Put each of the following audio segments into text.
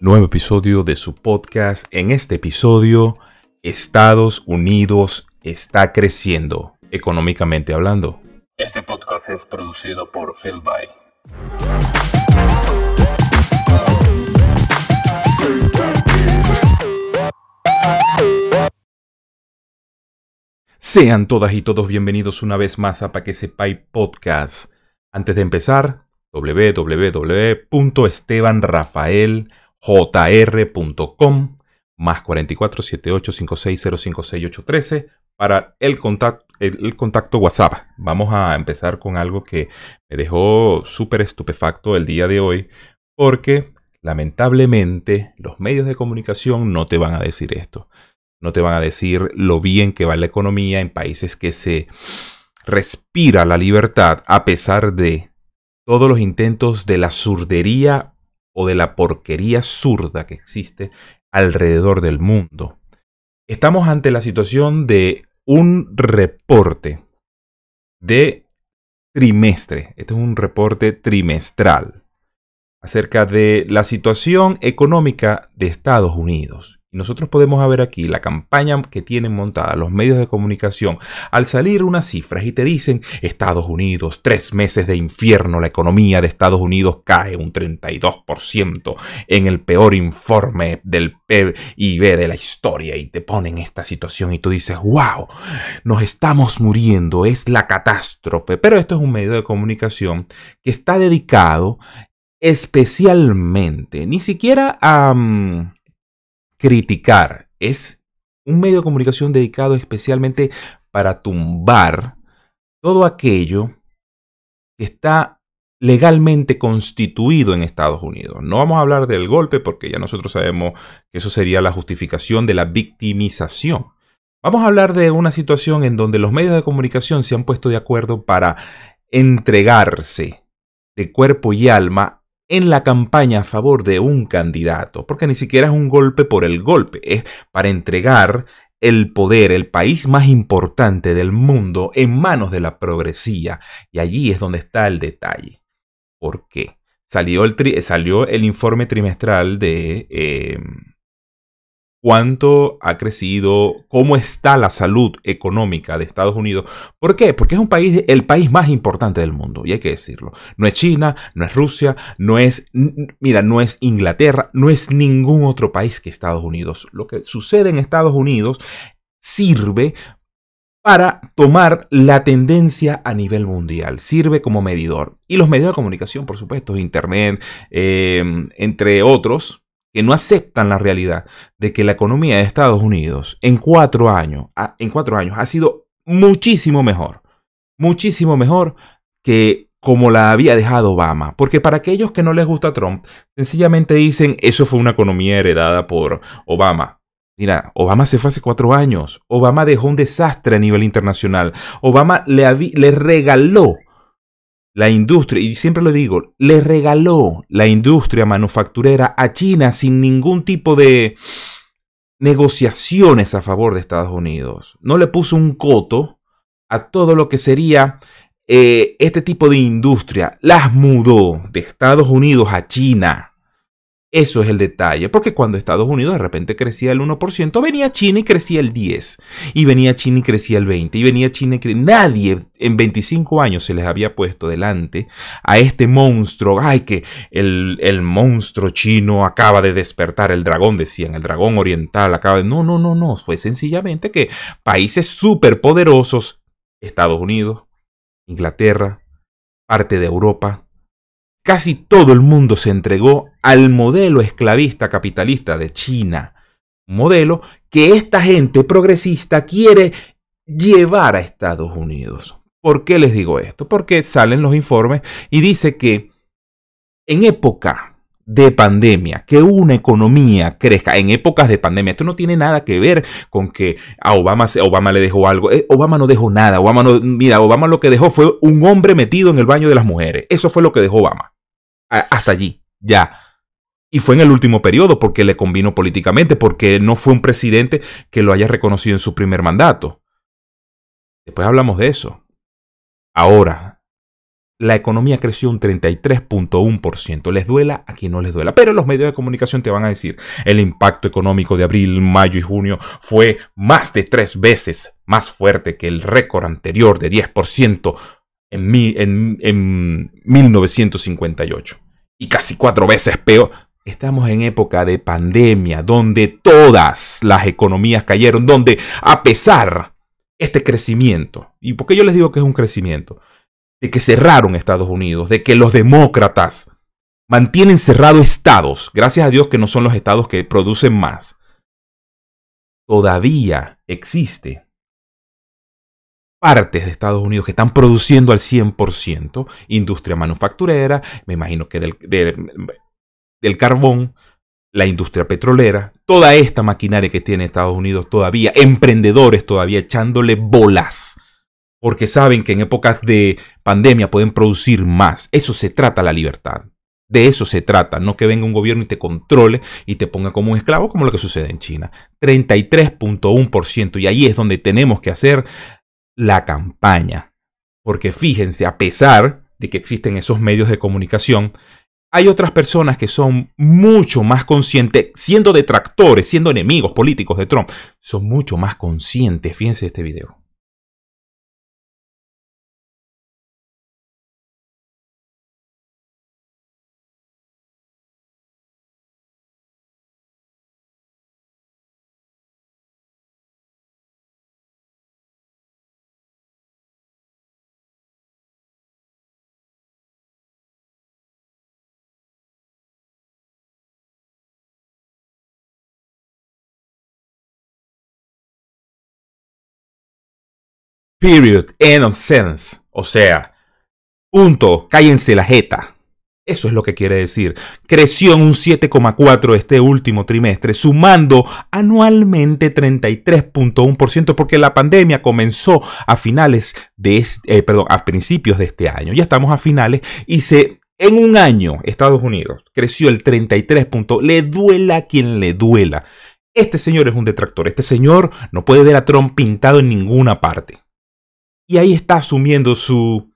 Nuevo episodio de su podcast. En este episodio, Estados Unidos está creciendo, económicamente hablando. Este podcast es producido por Phil By. Sean todas y todos bienvenidos una vez más a Pa' que sepáis podcast. Antes de empezar, www.estebanrafaeljr.com más 44 78 56 para el contacto, contacto WhatsApp. Vamos a empezar con algo que me dejó súper estupefacto el día de hoy porque lamentablemente los medios de comunicación no te van a decir esto. No te van a decir lo bien que va la economía en países que se respira la libertad a pesar de todos los intentos de la surdería o de la porquería zurda que existe alrededor del mundo. Estamos ante la situación de un reporte de trimestre. Este es un reporte trimestral acerca de la situación económica de Estados Unidos. Nosotros podemos ver aquí la campaña que tienen montada los medios de comunicación al salir unas cifras y te dicen Estados Unidos, tres meses de infierno, la economía de Estados Unidos cae un 32% en el peor informe del PIB de la historia y te ponen esta situación y tú dices, wow, nos estamos muriendo, es la catástrofe. Pero esto es un medio de comunicación que está dedicado especialmente, ni siquiera a... Mm, criticar, es un medio de comunicación dedicado especialmente para tumbar todo aquello que está legalmente constituido en Estados Unidos. No vamos a hablar del golpe porque ya nosotros sabemos que eso sería la justificación de la victimización. Vamos a hablar de una situación en donde los medios de comunicación se han puesto de acuerdo para entregarse de cuerpo y alma en la campaña a favor de un candidato, porque ni siquiera es un golpe por el golpe, es para entregar el poder, el país más importante del mundo, en manos de la progresía. Y allí es donde está el detalle. ¿Por qué? Salió el, salió el informe trimestral de eh, cuánto ha crecido, cómo está la salud económica de Estados Unidos. ¿Por qué? Porque es un país, el país más importante del mundo, y hay que decirlo. No es China, no es Rusia, no es, mira, no es Inglaterra, no es ningún otro país que Estados Unidos. Lo que sucede en Estados Unidos sirve para tomar la tendencia a nivel mundial. Sirve como medidor. Y los medios de comunicación, por supuesto, Internet, eh, entre otros, que no aceptan la realidad de que la economía de Estados Unidos en cuatro años, en cuatro años ha sido muchísimo mejor, muchísimo mejor que como la había dejado Obama. Porque para aquellos que no les gusta Trump, sencillamente dicen, eso fue una economía heredada por Obama. Mira, Obama se fue hace cuatro años. Obama dejó un desastre a nivel internacional. Obama le, le regaló la industria, y siempre lo digo, le regaló la industria manufacturera a China sin ningún tipo de negociaciones a favor de Estados Unidos. No le puso un coto a todo lo que sería eh, este tipo de industria. Las mudó de Estados Unidos a China. Eso es el detalle, porque cuando Estados Unidos de repente crecía el 1%, venía China y crecía el 10%, y venía China y crecía el 20%, y venía China y crecía... Nadie en 25 años se les había puesto delante a este monstruo, ay que el, el monstruo chino acaba de despertar, el dragón decían, el dragón oriental acaba de... No, no, no, no, fue sencillamente que países superpoderosos, Estados Unidos, Inglaterra, parte de Europa, casi todo el mundo se entregó al modelo esclavista capitalista de China. Modelo que esta gente progresista quiere llevar a Estados Unidos. ¿Por qué les digo esto? Porque salen los informes y dice que en época de pandemia, que una economía crezca en épocas de pandemia. Esto no tiene nada que ver con que a Obama, Obama le dejó algo. Eh, Obama no dejó nada. Obama no, mira, Obama lo que dejó fue un hombre metido en el baño de las mujeres. Eso fue lo que dejó Obama hasta allí, ya. Y fue en el último periodo porque le convino políticamente, porque no fue un presidente que lo haya reconocido en su primer mandato. Después hablamos de eso. Ahora, la economía creció un 33.1%. Les duela a quien no les duela. Pero los medios de comunicación te van a decir, el impacto económico de abril, mayo y junio fue más de tres veces más fuerte que el récord anterior de 10% en, en, en 1958. Y casi cuatro veces peor. Estamos en época de pandemia, donde todas las economías cayeron, donde a pesar este crecimiento, ¿y por qué yo les digo que es un crecimiento? de que cerraron Estados Unidos, de que los demócratas mantienen cerrados estados, gracias a Dios que no son los estados que producen más, todavía existe partes de Estados Unidos que están produciendo al 100%, industria manufacturera, me imagino que del, del carbón, la industria petrolera, toda esta maquinaria que tiene Estados Unidos todavía, emprendedores todavía echándole bolas porque saben que en épocas de pandemia pueden producir más. Eso se trata la libertad. De eso se trata, no que venga un gobierno y te controle y te ponga como un esclavo, como lo que sucede en China. 33.1%. Y ahí es donde tenemos que hacer la campaña. Porque fíjense, a pesar de que existen esos medios de comunicación, hay otras personas que son mucho más conscientes, siendo detractores, siendo enemigos políticos de Trump, son mucho más conscientes. Fíjense este video. Period. End. O sea, punto. Cállense la jeta. Eso es lo que quiere decir. Creció en un 7,4 este último trimestre, sumando anualmente 33.1% porque la pandemia comenzó a finales de este, perdón, a principios de este año. Ya estamos a finales y se en un año Estados Unidos creció el 33. Le duela a quien le duela. Este señor es un detractor. Este señor no puede ver a Trump pintado en ninguna parte. Y ahí está asumiendo su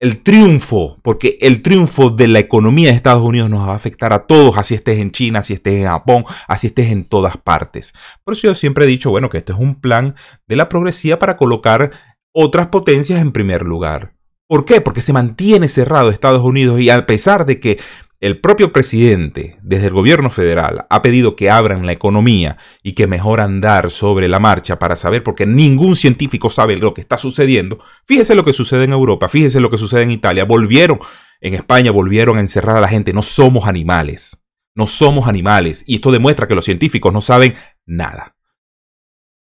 el triunfo, porque el triunfo de la economía de Estados Unidos nos va a afectar a todos, así estés en China, así estés en Japón, así estés en todas partes. Por eso yo siempre he dicho, bueno, que este es un plan de la progresía para colocar otras potencias en primer lugar. ¿Por qué? Porque se mantiene cerrado Estados Unidos y a pesar de que el propio presidente, desde el gobierno federal, ha pedido que abran la economía y que mejor andar sobre la marcha para saber, porque ningún científico sabe lo que está sucediendo. Fíjese lo que sucede en Europa, fíjese lo que sucede en Italia. Volvieron, en España volvieron a encerrar a la gente. No somos animales. No somos animales. Y esto demuestra que los científicos no saben nada.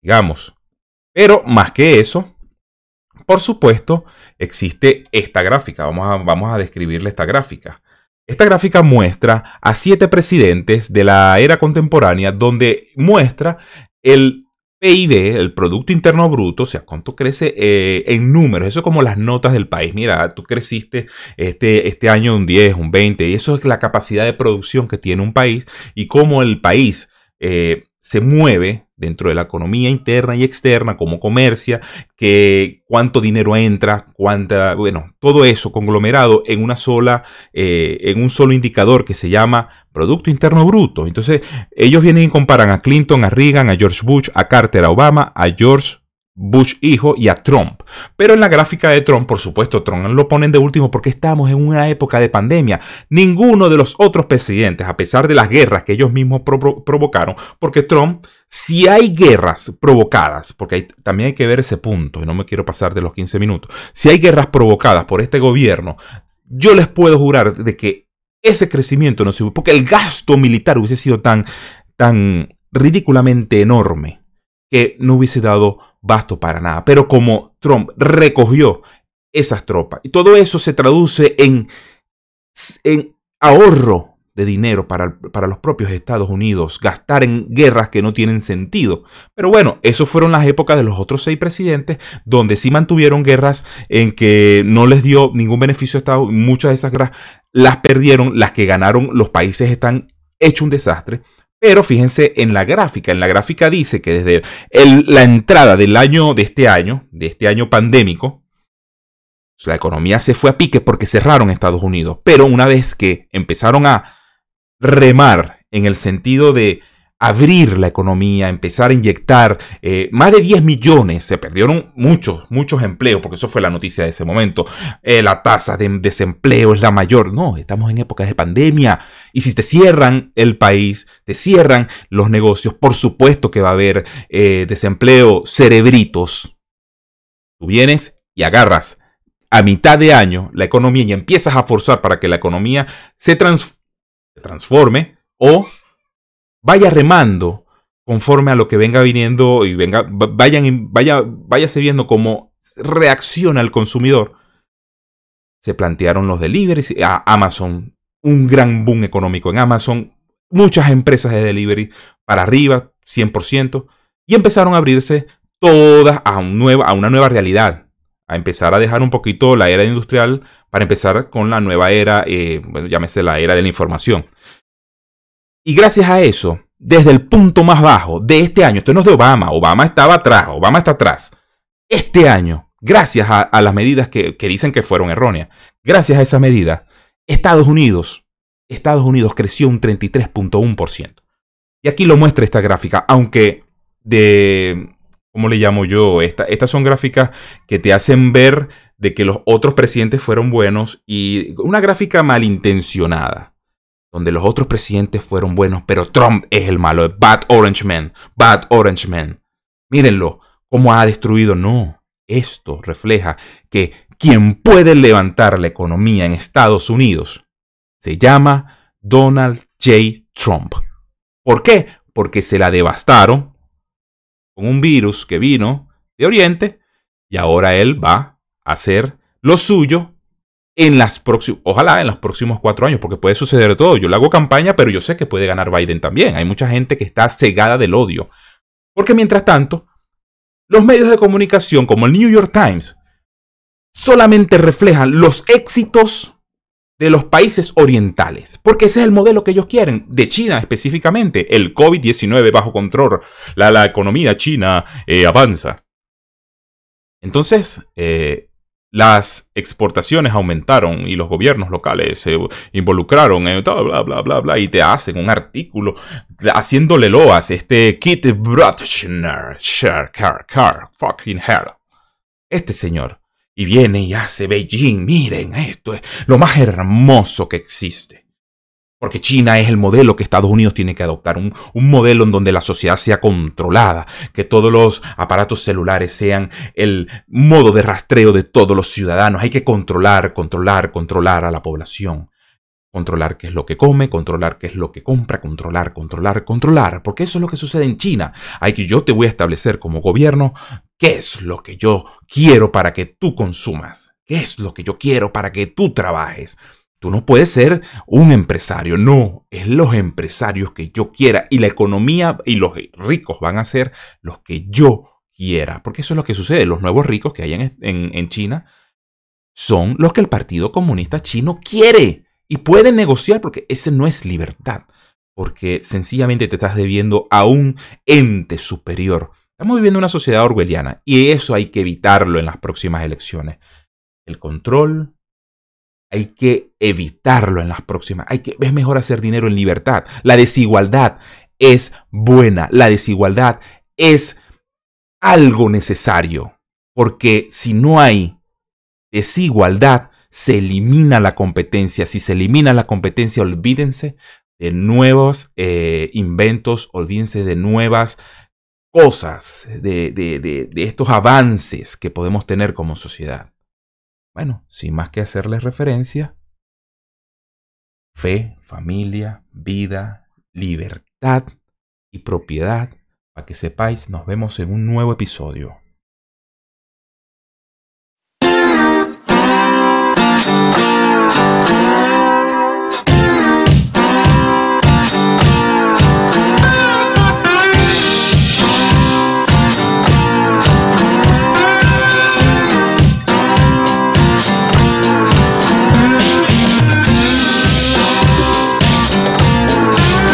Digamos. Pero más que eso, por supuesto, existe esta gráfica. Vamos a, vamos a describirle esta gráfica. Esta gráfica muestra a siete presidentes de la era contemporánea donde muestra el PIB, el Producto Interno Bruto, o sea, cuánto crece eh, en números. Eso es como las notas del país. Mira, tú creciste este, este año un 10, un 20, y eso es la capacidad de producción que tiene un país y cómo el país eh, se mueve dentro de la economía interna y externa, cómo comercia, que cuánto dinero entra, cuánta, bueno, todo eso conglomerado en una sola, eh, en un solo indicador que se llama Producto Interno Bruto. Entonces, ellos vienen y comparan a Clinton, a Reagan, a George Bush, a Carter, a Obama, a George Bush hijo y a Trump. Pero en la gráfica de Trump, por supuesto, Trump lo ponen de último porque estamos en una época de pandemia. Ninguno de los otros presidentes, a pesar de las guerras que ellos mismos provocaron, porque Trump, si hay guerras provocadas, porque también hay que ver ese punto, y no me quiero pasar de los 15 minutos, si hay guerras provocadas por este gobierno, yo les puedo jurar de que ese crecimiento no se porque el gasto militar hubiese sido tan, tan ridículamente enorme que no hubiese dado basto para nada. Pero como Trump recogió esas tropas y todo eso se traduce en, en ahorro de dinero para, para, los propios Estados Unidos, gastar en guerras que no tienen sentido. Pero bueno, eso fueron las épocas de los otros seis presidentes, donde sí mantuvieron guerras en que no les dio ningún beneficio a Estados Unidos. Muchas de esas guerras las perdieron, las que ganaron los países están hecho un desastre. Pero fíjense en la gráfica. En la gráfica dice que desde la entrada del año de este año, de este año pandémico, La economía se fue a pique porque cerraron Estados Unidos. Pero una vez que empezaron a remar en el sentido de abrir la economía, empezar a inyectar eh, más de 10 millones, se perdieron muchos, muchos empleos, porque eso fue la noticia de ese momento. Eh, la tasa de desempleo es la mayor. No, estamos en épocas de pandemia. Y si te cierran el país, te cierran los negocios, por supuesto que va a haber eh, desempleo, cerebritos. Tú vienes y agarras a mitad de año la economía y empiezas a forzar para que la economía se, se transforme o vaya remando conforme a lo que venga viniendo y venga, vayan, vaya, váyase viendo cómo reacciona el consumidor. Se plantearon los deliveries, a Amazon, un gran boom económico en Amazon, muchas empresas de delivery para arriba, 100%, y empezaron a abrirse todas a, nueva, a una nueva realidad, a empezar a dejar un poquito la era industrial para empezar con la nueva era, eh, llámese la era de la información. Y gracias a eso, desde el punto más bajo de este año, esto no es de Obama, Obama estaba atrás, Obama está atrás. Este año, gracias a, las medidas que, dicen que fueron erróneas, gracias a esas medidas, Estados Unidos, Estados Unidos creció un 33.1%. Y aquí lo muestra esta gráfica, aunque de, ¿cómo le llamo yo? Esta, estas son gráficas que te hacen ver de que los otros presidentes fueron buenos y una gráfica malintencionada donde los otros presidentes fueron buenos, pero Trump es el malo, Bad Orange Man, Bad Orange Man. Mírenlo, cómo ha destruido. No, esto refleja que quien puede levantar la economía en Estados Unidos se llama Donald J. Trump. ¿Por qué? Porque se la devastaron con un virus que vino de Oriente y ahora él va a hacer lo suyo en las próximas, ojalá en los próximos cuatro años, porque puede suceder todo. Yo le hago campaña, pero yo sé que puede ganar Biden también. Hay mucha gente que está cegada del odio. Porque mientras tanto, los medios de comunicación como el New York Times solamente reflejan los éxitos de los países orientales, porque ese es el modelo que ellos quieren, de China específicamente, el COVID-19 bajo control, la, economía china eh, avanza. Entonces, eh, las exportaciones aumentaron y los gobiernos locales se involucraron en bla, bla, bla, bla, bla, y te hacen un artículo haciéndole loas, este Kit Brotchner, car, car, fucking hell. Este señor. Y viene y hace Beijing, miren, esto es lo más hermoso que existe. Porque China es el modelo que Estados Unidos tiene que adoptar, un, modelo en donde la sociedad sea controlada, que todos los aparatos celulares sean el modo de rastreo de todos los ciudadanos. Hay que controlar, controlar, controlar a la población. Controlar qué es lo que come, controlar qué es lo que compra, controlar, controlar, controlar. Porque eso es lo que sucede en China. Hay que yo te voy a establecer como gobierno qué es lo que yo quiero para que tú consumas. ¿Qué es lo que yo quiero para que tú trabajes? Tú no puedes ser un empresario, no, es los empresarios que yo quiera y la economía y los ricos van a ser los que yo quiera, porque eso es lo que sucede, los nuevos ricos que hay en, China son los que el Partido Comunista Chino quiere y pueden negociar porque ese no es libertad, porque sencillamente te estás debiendo a un ente superior. Estamos viviendo una sociedad orwelliana y eso hay que evitarlo en las próximas elecciones. El control, hay que evitarlo en las próximas. Hay que, es mejor hacer dinero en libertad. La desigualdad es buena. La desigualdad es algo necesario. Porque si no hay desigualdad, se elimina la competencia. Si se elimina la competencia, olvídense de nuevos eh, inventos, olvídense de nuevas cosas, de, de estos avances que podemos tener como sociedad. Bueno, sin más que hacerles referencia, fe, familia, vida, libertad y propiedad. Para que sepáis, nos vemos en un nuevo episodio.